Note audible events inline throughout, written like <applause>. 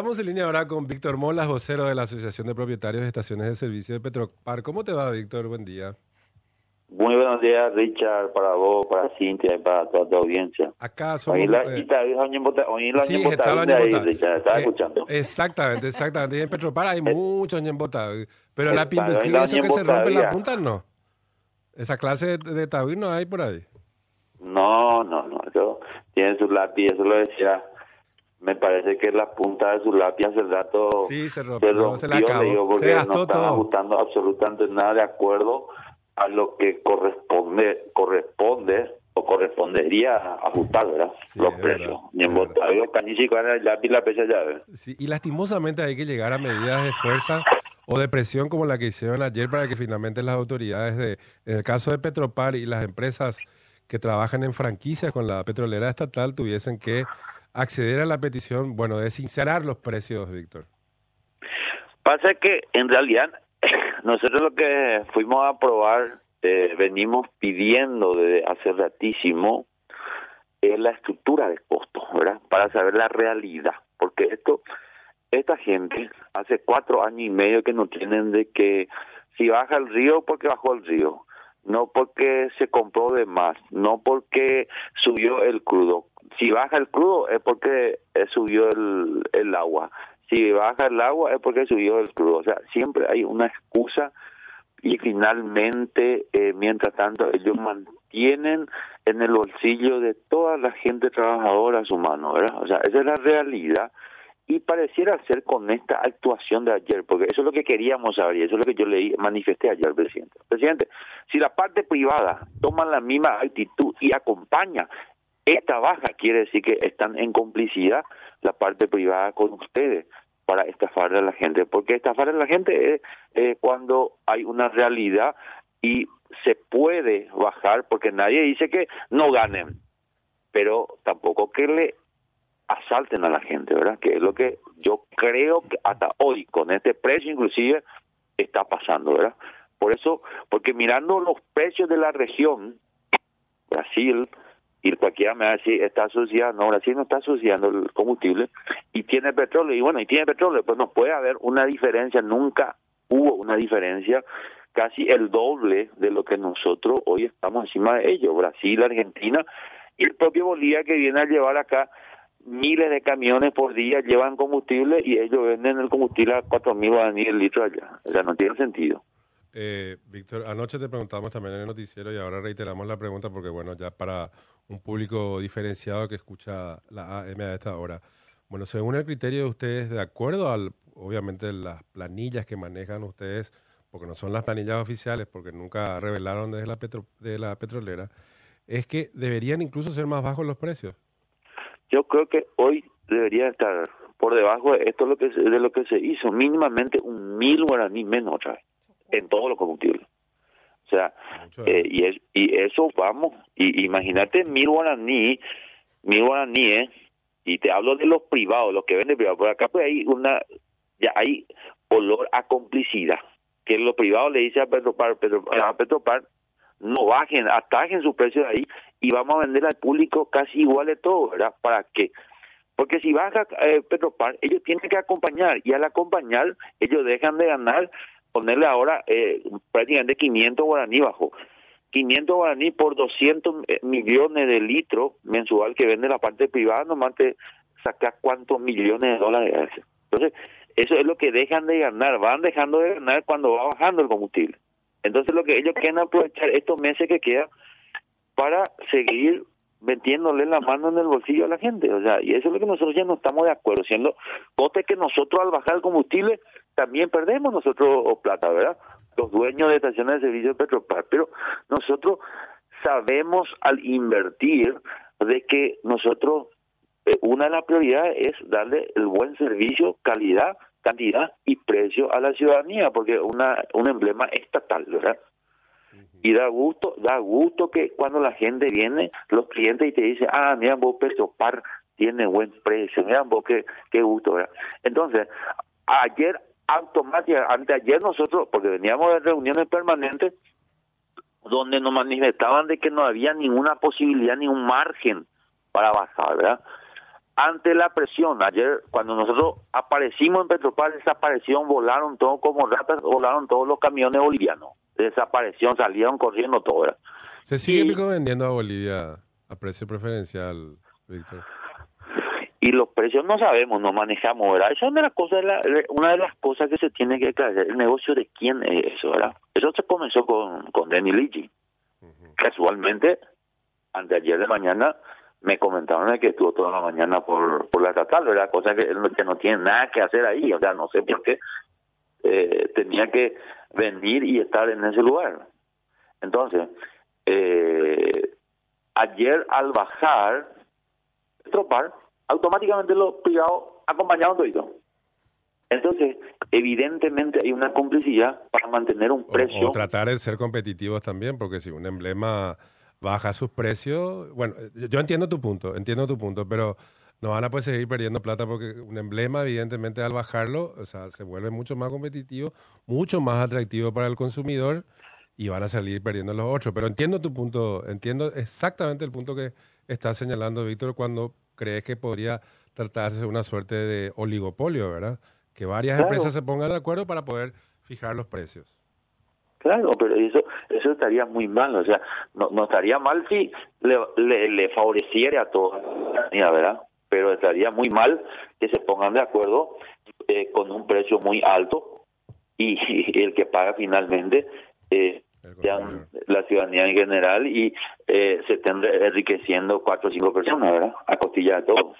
Estamos en línea ahora con Víctor Molas, vocero de la Asociación de Propietarios de Estaciones de Servicio de Petropar. ¿Cómo te va, Víctor? Buen día. Muy buenos días, Richard, para vos, para Cintia y para toda tu audiencia. Acá somos... Hoy la, eh, está, hoy la sí, está la ahí. Richard, estaba Eh, escuchando. Exactamente, exactamente. Y en Petropar hay muchos ñembotas. Pero la Está, pimbují, la eso que se rompe la punta, no. Esa clase de, de tabí no hay por ahí. No, no, no, eso tiene su lápiz, eso lo decía. Me parece que la punta de su lápiz hace rato Sí, se rompió, rompió, se acabó, digo, se porque gastó no están todo. ajustando absolutamente nada de acuerdo a lo que corresponde, corresponde o correspondería ajustar, ¿verdad? Sí, Los precios. Ni en. Botavio, Caniche, con el lápiz, la pecha llave. Sí, y lastimosamente hay que llegar a medidas de fuerza o de presión como la que hicieron ayer para que finalmente las autoridades de, en el caso de Petropar y las empresas que trabajan en franquicia con la petrolera estatal tuviesen que acceder a la petición, bueno, de sincerar los precios, Víctor. Pasa que en realidad <clears throat> nosotros lo que fuimos a aprobar, eh, venimos pidiendo desde hace ratísimo, es la estructura de costos, ¿verdad? Para saber la realidad. Porque esto, esta gente hace cuatro años y medio que no tienen de que si baja el río, porque bajó el río. No porque se compró de más, no porque subió el crudo. Si baja el crudo es porque eh, subió el, el agua. Si baja el agua es porque subió el crudo. O sea, siempre hay una excusa y finalmente, eh, mientras tanto, ellos mantienen en el bolsillo de toda la gente trabajadora su mano, ¿verdad? O sea, esa es la realidad. Y pareciera ser con esta actuación de ayer, porque eso es lo que queríamos saber y eso es lo que yo leí, manifesté ayer presidente. Presidente, si la parte privada toma la misma actitud y acompaña esta baja, quiere decir que están en complicidad la parte privada con ustedes para estafar a la gente, porque estafar a la gente es cuando hay una realidad y se puede bajar, porque nadie dice que no ganen, pero tampoco que le asalten a la gente, ¿verdad? Que es lo que yo creo que hasta hoy, con este precio inclusive, está pasando, ¿verdad? Por eso, porque mirando los precios de la región, Brasil, y cualquiera me va a decir, está asociado, no, Brasil no está asociando el combustible y tiene petróleo, y bueno, y tiene petróleo, pues no puede haber una diferencia, nunca hubo una diferencia, casi el doble de lo que nosotros hoy estamos encima de ellos, Brasil, Argentina y el propio Bolivia que viene a llevar acá miles de camiones por día llevan combustible y ellos venden el combustible a cuatro mil guaraníes el litro allá, o sea, no tiene sentido. Eh, Víctor, anoche te preguntamos también en el noticiero y ahora reiteramos la pregunta porque, bueno, ya para un público diferenciado que escucha la AM a esta hora. Bueno, según el criterio de ustedes, de acuerdo al, obviamente, las planillas que manejan ustedes, porque no son las planillas oficiales, porque nunca revelaron desde la, petro- de la petrolera, es que deberían incluso ser más bajos los precios. Yo creo que hoy debería estar por debajo de esto lo que se- de lo que se hizo, mínimamente un mil guaraní menos otra vez, en todos los combustibles. O sea, eh, y, es, y eso vamos, y imagínate mil guaraní, mil guaraníes, y te hablo de los privados, los que venden privados, por acá pues hay una, ya hay olor a complicidad, que los privados le dicen a Petropar, Petro- a Petropar, no bajen, atajen su precio de ahí y vamos a vender al público casi igual de todo. ¿Para qué? Porque si baja eh, Petropar, ellos tienen que acompañar y al acompañar ellos dejan de ganar, ponerle ahora eh, prácticamente 500 guaraní bajo. 500 guaraní por 200 millones de litros mensual que vende la parte privada, nomás te sacas cuántos millones de dólares. Entonces, eso es lo que dejan de ganar, van dejando de ganar cuando va bajando el combustible. Entonces, lo que ellos quieren aprovechar estos meses que quedan para seguir metiéndole la mano en el bolsillo a la gente. O sea, y eso es lo que nosotros ya no estamos de acuerdo, siendo coste que nosotros al bajar el combustible también perdemos nosotros plata, ¿verdad? Los dueños de estaciones de servicio de Petropar, pero nosotros sabemos al invertir de que nosotros eh, una de las prioridades es darle el buen servicio, calidad, cantidad y precio a la ciudadanía, porque una un emblema estatal, ¿verdad? Y da gusto, da gusto que cuando la gente viene, los clientes y te dicen, ah, mira vos Petropar tiene buen precio, mira vos qué, qué gusto, ¿verdad? Entonces, ayer automáticamente, anteayer nosotros, porque veníamos de reuniones permanentes, donde nos manifestaban de que no había ninguna posibilidad, ni un margen para bajar, ¿verdad? Ante la presión. Ayer, cuando nosotros aparecimos en Petropar, desaparecieron, volaron todos como ratas, volaron todos los camiones bolivianos. Desaparecieron, salieron corriendo todo. ¿Se sigue vendiendo a Bolivia a precio preferencial, Víctor? Y los precios no sabemos, no manejamos, ¿verdad? Eso es una de las cosas, una de las cosas que se tiene que caer. El negocio de quién es eso, ¿verdad? Eso se comenzó con, con Denny Ligi. Casualmente, anteayer de mañana, me comentaron que estuvo toda la mañana por, por la estatal, ¿verdad? Cosa que, que no tiene nada que hacer ahí, o sea, no sé por qué eh, tenía que venir y estar en ese lugar. Entonces, eh, ayer al bajar, tropar, automáticamente los privados acompañaron todo. Entonces, evidentemente hay una complicidad para mantener un precio. O, tratar de ser competitivos también, porque si un emblema baja sus precios, bueno, yo entiendo tu punto, entiendo tu punto, pero no van a poder seguir perdiendo plata porque un emblema, evidentemente, al bajarlo, o sea, se vuelve mucho más competitivo, mucho más atractivo para el consumidor y van a salir perdiendo los otros. Pero entiendo tu punto, entiendo exactamente el punto que está señalando Víctor cuando crees que podría tratarse de una suerte de oligopolio, ¿verdad? Que varias empresas se pongan de acuerdo para poder fijar los precios. Claro, pero eso eso estaría muy mal, o sea, no, no estaría mal si le, le, favoreciera a todos, ¿verdad? Pero estaría muy mal que se pongan de acuerdo eh, con un precio muy alto y, el que paga finalmente eh, la ciudadanía en general y eh, se estén enriqueciendo cuatro o cinco personas, ¿verdad? A costilla de todos.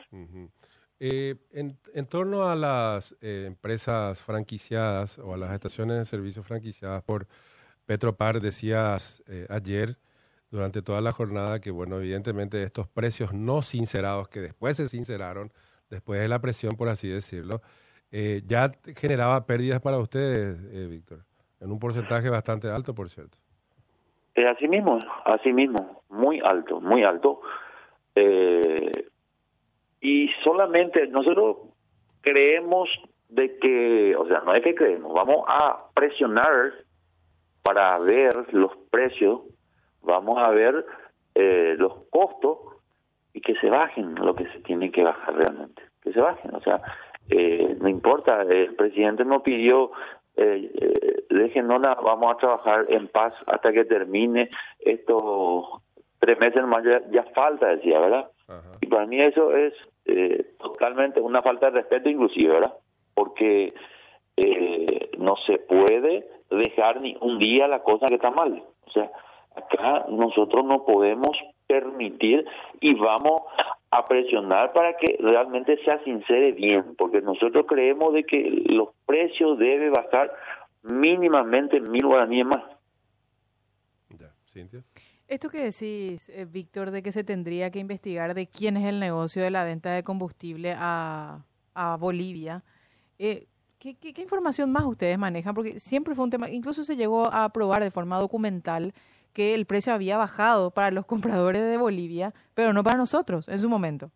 Eh, en, en, torno a las eh, empresas franquiciadas o a las estaciones de servicio franquiciadas por Petropar, decías ayer durante toda la jornada que, bueno, evidentemente estos precios no sincerados, que después se sinceraron, después de la presión, por así decirlo, ya generaba pérdidas para ustedes, Víctor, en un porcentaje bastante alto, por cierto. Es así mismo, así mismo, muy alto, muy alto. Eh, y solamente nosotros creemos de que, o sea, no es que creemos, vamos a presionar para ver los precios, vamos a ver eh, los costos y que se bajen lo que se tiene que bajar realmente, que se bajen, o sea, eh, no importa, el presidente no pidió eh, eh, déjenos, vamos a trabajar en paz hasta que termine estos tres meses más, ya, falta, decía, ¿verdad? Y para mí eso es eh, totalmente una falta de respeto inclusive, ¿verdad? Porque eh, no se puede dejar ni un día la cosa que está mal. O sea, acá nosotros no podemos permitir y vamos a presionar para que realmente se sincere bien, porque nosotros creemos de que los precios deben bajar mínimamente mil guaraníes más. Esto que decís, eh, Víctor, de que se tendría que investigar de quién es el negocio de la venta de combustible a, a Bolivia, eh, ¿qué, qué, qué información más ustedes manejan? Porque siempre fue un tema, incluso se llegó a aprobar de forma documental que el precio había bajado para los <laughs> compradores de Bolivia, pero no para nosotros en su momento.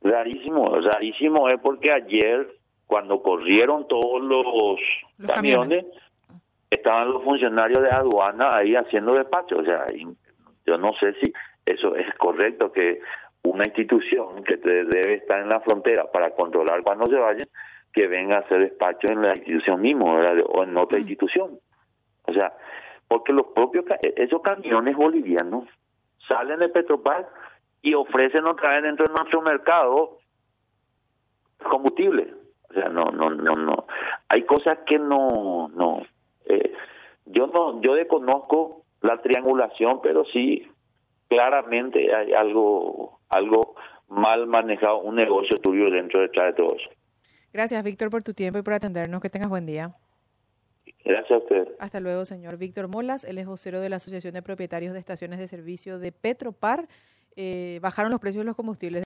Rarísimo, rarísimo es porque ayer cuando corrieron todos los, camiones, estaban los funcionarios de aduana ahí haciendo despacho. O sea, yo no sé si eso es correcto que una institución que debe estar en la frontera para controlar cuando se vayan, que venga a hacer despacho en la institución misma o en otra mm. institución. O sea, porque los propios esos camiones bolivianos salen de Petropar y ofrecen otra vez dentro de nuestro mercado combustible o sea no no no no hay cosas que no no eh, yo no yo desconozco la triangulación pero sí claramente hay algo algo mal manejado un negocio tuyo dentro de todo eso gracias Víctor por tu tiempo y por atendernos que tengas buen día Gracias a usted. Hasta luego, señor Víctor Molas. Él es vocero de la Asociación de Propietarios de Estaciones de Servicio de Petropar. Eh, bajaron los precios de los combustibles.